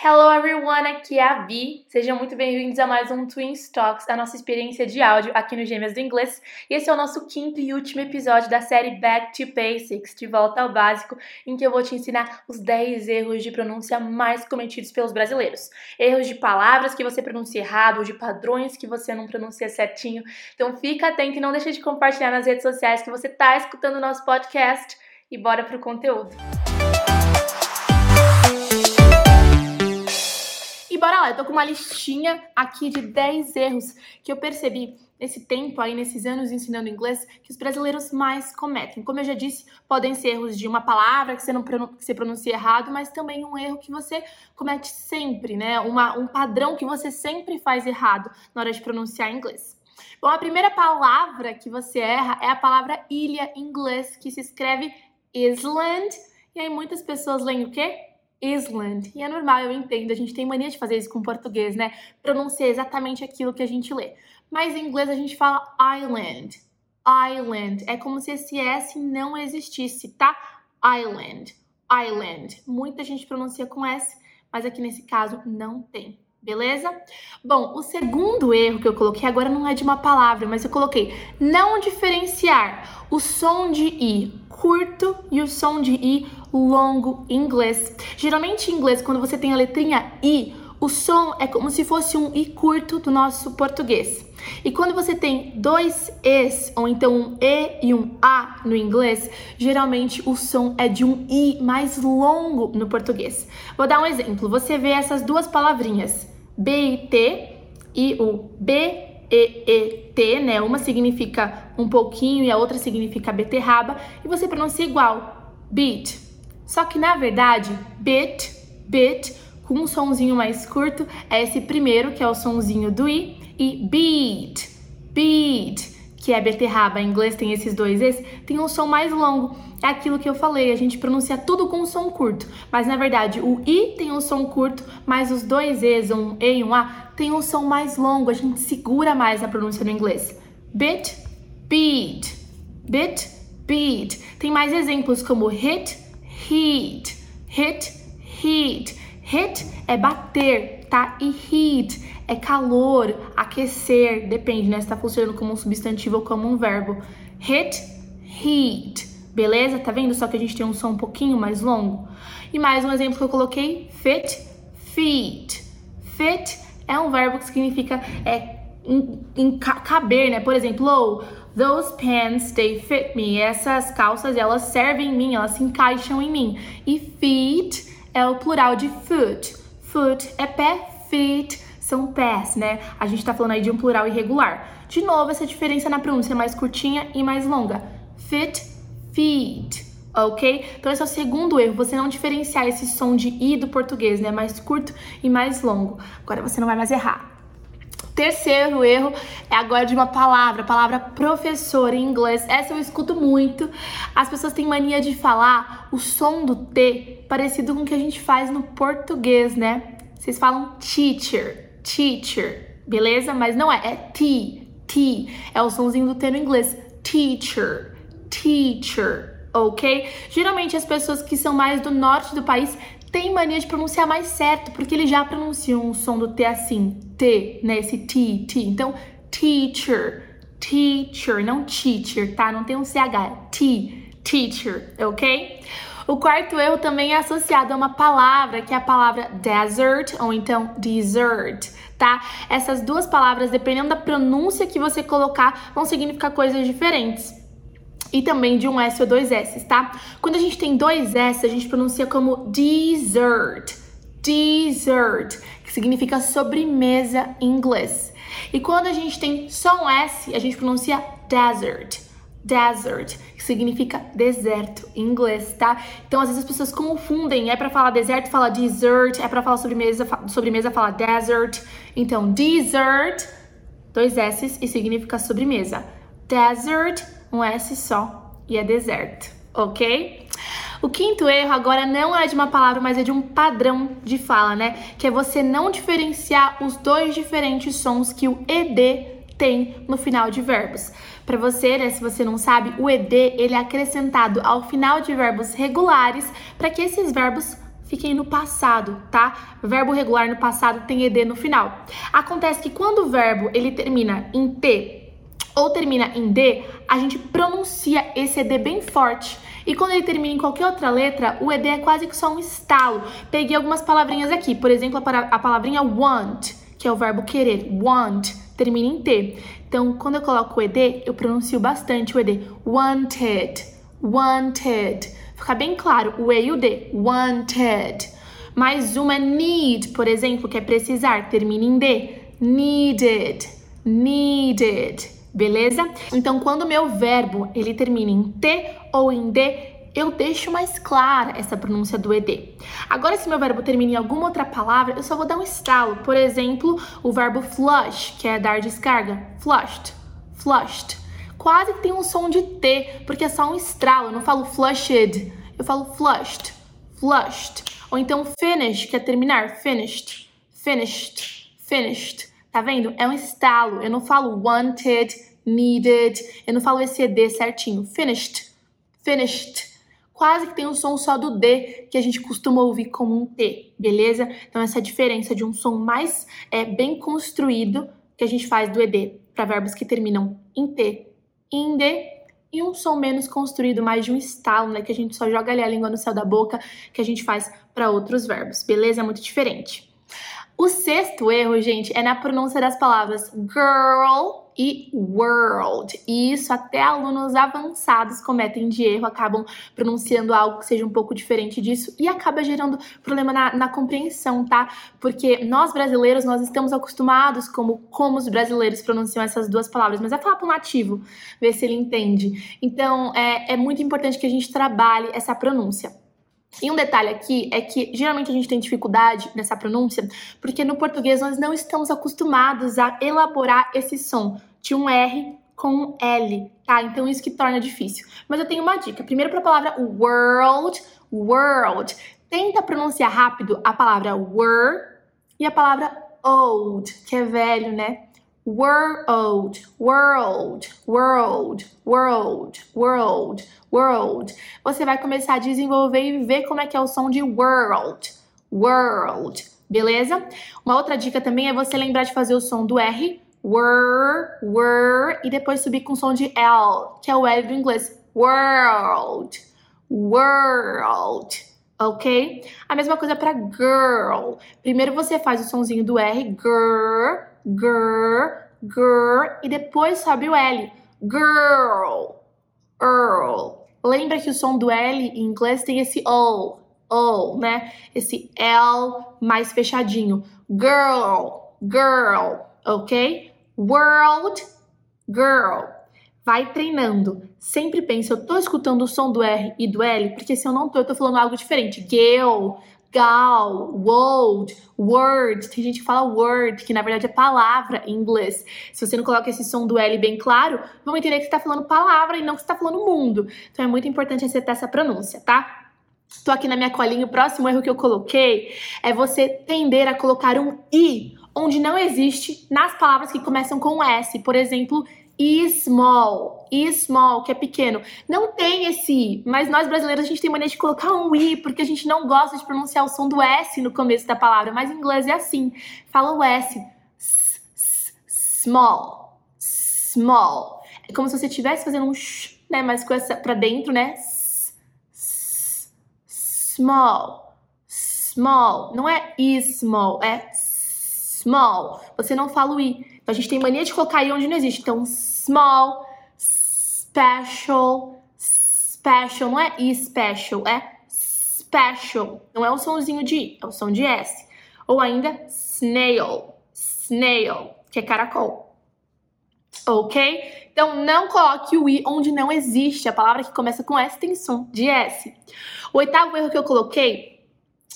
Hello everyone, aqui é a Vi. Sejam muito bem-vindos a mais um Twin Talks, a nossa experiência de áudio aqui no Gêmeas do Inglês. E esse é o nosso quinto e último episódio da série Back to Basics, de volta ao básico, em que eu vou te ensinar os 10 erros de pronúncia mais cometidos pelos brasileiros. Erros de palavras que você pronuncia errado, ou de padrões que você não pronuncia certinho. Então fica atento e não deixe de compartilhar nas redes sociais que você está escutando o nosso podcast. E bora pro conteúdo. Bora lá, eu tô com uma listinha aqui de 10 erros que eu percebi nesse tempo aí, nesses anos ensinando inglês, que os brasileiros mais cometem. Como eu já disse, podem ser erros de uma palavra que você não que você pronuncia errado, mas também um erro que você comete sempre, né? Uma, um padrão que você sempre faz errado na hora de pronunciar inglês. Bom, a primeira palavra que você erra é a palavra ilha em inglês, que se escreve island. E aí muitas pessoas leem o quê? Island. E é normal, eu entendo, a gente tem mania de fazer isso com português, né? Pronunciar exatamente aquilo que a gente lê. Mas em inglês a gente fala island. Island. É como se esse S não existisse, tá? Island. Island. Muita gente pronuncia com S, mas aqui nesse caso não tem. Beleza? Bom, o segundo erro que eu coloquei agora não é de uma palavra, mas eu coloquei não diferenciar o som de I curto e o som de I longo em inglês. Geralmente em inglês, quando você tem a letrinha I, o som é como se fosse um I curto do nosso português. E quando você tem dois Es, ou então um E e um A no inglês, geralmente o som é de um I mais longo no português. Vou dar um exemplo. Você vê essas duas palavrinhas, B e o B e E T, né? Uma significa um pouquinho e a outra significa beterraba, e você pronuncia igual, beat. Só que na verdade, bit, bit, com um sonzinho mais curto, é esse primeiro, que é o sonzinho do i, e beat, beat, que é beterraba, em inglês tem esses dois es, tem um som mais longo. É aquilo que eu falei, a gente pronuncia tudo com um som curto, mas na verdade o i tem um som curto, mas os dois es, um e e um a, tem um som mais longo, a gente segura mais a pronúncia no inglês. Bit, beat, bit, beat. Tem mais exemplos como hit, heat, hit, heat. Hit é bater, tá? E heat é calor, aquecer, depende, né? Se tá funcionando como um substantivo ou como um verbo. Hit, heat. Beleza? Tá vendo só que a gente tem um som um pouquinho mais longo? E mais um exemplo que eu coloquei, fit, feet. Fit é um verbo que significa é, em, em caber, né? Por exemplo, oh, Those pants, they fit me. Essas calças, elas servem em mim, elas se encaixam em mim. E feet é o plural de foot. Foot é pé, feet são pés, né? A gente tá falando aí de um plural irregular. De novo, essa diferença na pronúncia mais curtinha e mais longa. Fit, feet, ok? Então esse é o segundo erro, você não diferenciar esse som de i do português, né? Mais curto e mais longo. Agora você não vai mais errar. Terceiro erro é agora de uma palavra, a palavra professor em inglês. Essa eu escuto muito. As pessoas têm mania de falar o som do T parecido com o que a gente faz no português, né? Vocês falam teacher, teacher, beleza? Mas não é, é T, T. É o somzinho do T no inglês. Teacher, teacher, ok? Geralmente as pessoas que são mais do norte do país tem mania de pronunciar mais certo, porque eles já pronunciam o som do T assim, T, né? Esse T, T. Então, teacher, teacher, não teacher, tá? Não tem um CH, é T, teacher, ok? O quarto erro também é associado a uma palavra, que é a palavra desert ou então desert, tá? Essas duas palavras, dependendo da pronúncia que você colocar, vão significar coisas diferentes e também de um S ou dois S, tá? Quando a gente tem dois S, a gente pronuncia como dessert, dessert, que significa sobremesa em inglês. E quando a gente tem só um S, a gente pronuncia desert, desert, que significa deserto em inglês, tá? Então às vezes as pessoas confundem, é para falar deserto, fala dessert, é para falar sobremesa, sobremesa fala desert. Então dessert, dois S e significa sobremesa. Desert um S só e é deserto, ok? O quinto erro agora não é de uma palavra, mas é de um padrão de fala, né? Que é você não diferenciar os dois diferentes sons que o ED tem no final de verbos. Para você, né, se você não sabe, o ED ele é acrescentado ao final de verbos regulares para que esses verbos fiquem no passado, tá? Verbo regular no passado tem ed no final. Acontece que quando o verbo ele termina em t ou termina em d, a gente pronuncia esse ed bem forte. E quando ele termina em qualquer outra letra, o ed é quase que só um estalo. Peguei algumas palavrinhas aqui, por exemplo, a palavrinha want, que é o verbo querer, want, termina em t. Então, quando eu coloco o ed, eu pronuncio bastante o ed, wanted, wanted Fica bem claro o E e o D. Wanted. Mais uma é need, por exemplo, que é precisar. Termina em D. Needed. Needed. Beleza? Então, quando o meu verbo ele termina em T ou em D, eu deixo mais clara essa pronúncia do ED. Agora, se meu verbo termina em alguma outra palavra, eu só vou dar um estalo. Por exemplo, o verbo flush, que é dar descarga. Flushed. Flushed quase que tem um som de T, porque é só um estralo. Eu não falo flushed, eu falo flushed, flushed. Ou então finish, que é terminar, finished, finished, finished. Tá vendo? É um estalo. Eu não falo wanted, needed. Eu não falo esse ED certinho. Finished, finished. Quase que tem um som só do D que a gente costuma ouvir como um T, beleza? Então, essa diferença de um som mais é, bem construído que a gente faz do ED para verbos que terminam em T inde e um som menos construído, mais de um estalo, né? Que a gente só joga ali a língua no céu da boca, que a gente faz para outros verbos, beleza? É muito diferente. O sexto erro, gente, é na pronúncia das palavras girl e world. E isso até alunos avançados cometem de erro, acabam pronunciando algo que seja um pouco diferente disso e acaba gerando problema na, na compreensão, tá? Porque nós brasileiros, nós estamos acostumados como, como os brasileiros pronunciam essas duas palavras, mas é falar para o nativo, ver se ele entende. Então, é, é muito importante que a gente trabalhe essa pronúncia. E um detalhe aqui é que geralmente a gente tem dificuldade nessa pronúncia, porque no português nós não estamos acostumados a elaborar esse som de um R com um L, tá? Então isso que torna difícil. Mas eu tenho uma dica. Primeiro para a palavra world, world. Tenta pronunciar rápido a palavra were e a palavra old, que é velho, né? World, world, world, world, world, world. Você vai começar a desenvolver e ver como é que é o som de world, world, beleza? Uma outra dica também é você lembrar de fazer o som do R, were, were, e depois subir com o som de L, que é o L do inglês, world, world ok? A mesma coisa para girl. Primeiro você faz o sonzinho do R, girl, girl, girl, e depois sobe o L, girl, Earl. Lembra que o som do L em inglês tem esse O, O, né? Esse L mais fechadinho. Girl, girl, ok? World, girl. Vai treinando. Sempre pense, eu tô escutando o som do R e do L, porque se eu não tô, eu tô falando algo diferente. Girl, gal, world, word. Tem gente que fala word, que na verdade é palavra em inglês. Se você não coloca esse som do L bem claro, vão entender que você está falando palavra e não que você está falando mundo. Então é muito importante acertar essa pronúncia, tá? Tô aqui na minha colinha. O próximo erro que eu coloquei é você tender a colocar um i onde não existe nas palavras que começam com S. Por exemplo, small, small, que é pequeno. Não tem esse i, mas nós brasileiros a gente tem mania de colocar um i porque a gente não gosta de pronunciar o som do s no começo da palavra, mas em inglês é assim. Fala o s. Small, small. É como se você estivesse fazendo um sh, né, mas com essa para dentro, né? Small, small. Não é small, é small. Você não fala o i. Então a gente tem mania de colocar i onde não existe. Então small, special, special, não é special, é special. Não é o somzinho de I, é o som de S. Ou ainda snail, snail, que é caracol. Ok? Então não coloque o i onde não existe. A palavra que começa com S tem som de S. O oitavo erro que eu coloquei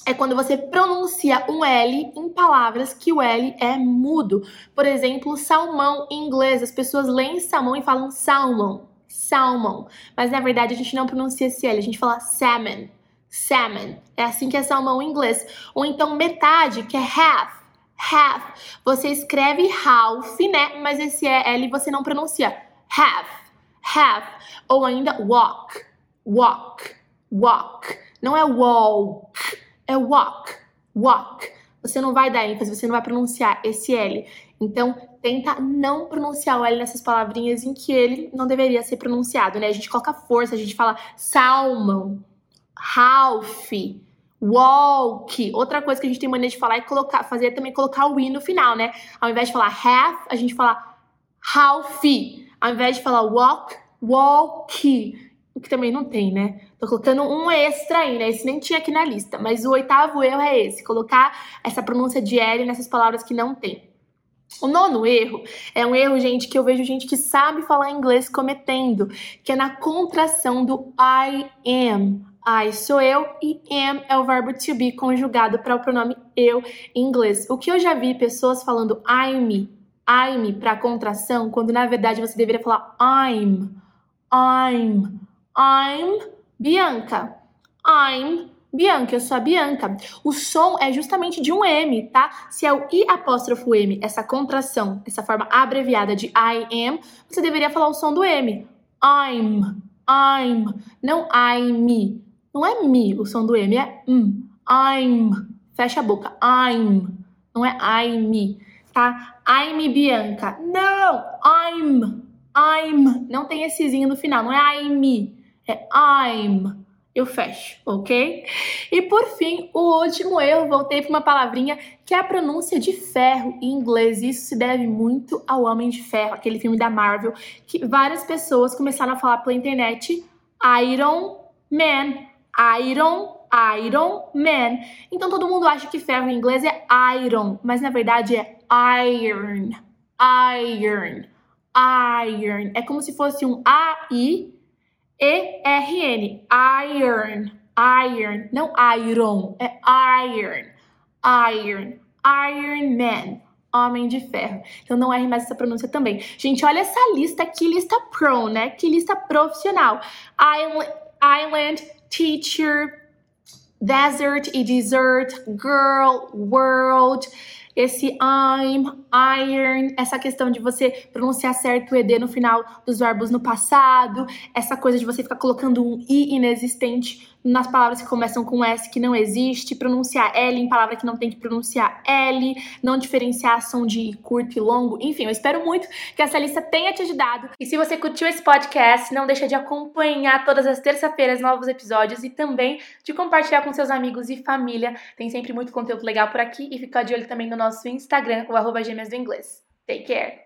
é quando você pronuncia um L em palavras que o L é mudo. Por exemplo, salmão em inglês. As pessoas leem salmão e falam salmon, salmon. Mas na verdade a gente não pronuncia esse L, a gente fala salmon, salmon. É assim que é salmão em inglês. Ou então metade, que é half, half. Você escreve half, né? Mas esse L você não pronuncia. Half, half. Ou ainda walk, walk, walk. Não é walk é é walk, walk. Você não vai dar ênfase, você não vai pronunciar esse L. Então, tenta não pronunciar o L nessas palavrinhas em que ele não deveria ser pronunciado, né? A gente coloca força, a gente fala salmon, half, walk. Outra coisa que a gente tem mania de falar é colocar, fazer também colocar o i no final, né? Ao invés de falar half, a gente fala half. Ao invés de falar walk, walk. O que também não tem, né? Tô colocando um extra aí, né? Esse nem tinha aqui na lista. Mas o oitavo erro é esse: colocar essa pronúncia de L nessas palavras que não tem. O nono erro é um erro, gente, que eu vejo gente que sabe falar inglês cometendo, que é na contração do I am. I sou eu e am é o verbo to be conjugado para o pronome eu em inglês. O que eu já vi pessoas falando I'm, I'm para contração, quando na verdade você deveria falar I'm, I'm, I'm Bianca. I'm Bianca, eu sou a Bianca. O som é justamente de um M, tá? Se é o I apóstrofo M, essa contração, essa forma abreviada de I am, você deveria falar o som do M. I'm, I'm, não I, me. Não é me o som do M, é m. I'm. Fecha a boca. I'm. Não é I, me, tá? I'm Bianca. Não, I'm. I'm. Não tem essezinho no final, não é I, me. É I'm eu fecho, ok? E por fim, o último erro, voltei para uma palavrinha que é a pronúncia de ferro em inglês. Isso se deve muito ao Homem de Ferro, aquele filme da Marvel, que várias pessoas começaram a falar pela internet Iron Man, Iron, Iron Man. Então todo mundo acha que ferro em inglês é iron, mas na verdade é iron, iron, iron. É como se fosse um AI e-R-N, iron, iron, não iron, é iron, iron, Iron Man, Homem de Ferro. Então não erre mais essa pronúncia também. Gente, olha essa lista, que lista pro, né? Que lista profissional. Island, island teacher, desert e desert, girl, world esse I'm, iron, essa questão de você pronunciar certo o ED no final dos verbos no passado, essa coisa de você ficar colocando um I inexistente nas palavras que começam com S que não existe, pronunciar L em palavra que não tem que pronunciar L, não diferenciar som de curto e longo. Enfim, eu espero muito que essa lista tenha te ajudado. E se você curtiu esse podcast, não deixa de acompanhar todas as terça-feiras novos episódios e também de compartilhar com seus amigos e família. Tem sempre muito conteúdo legal por aqui e fica de olho também no nosso Instagram, o arroba gêmeas do inglês. Take care!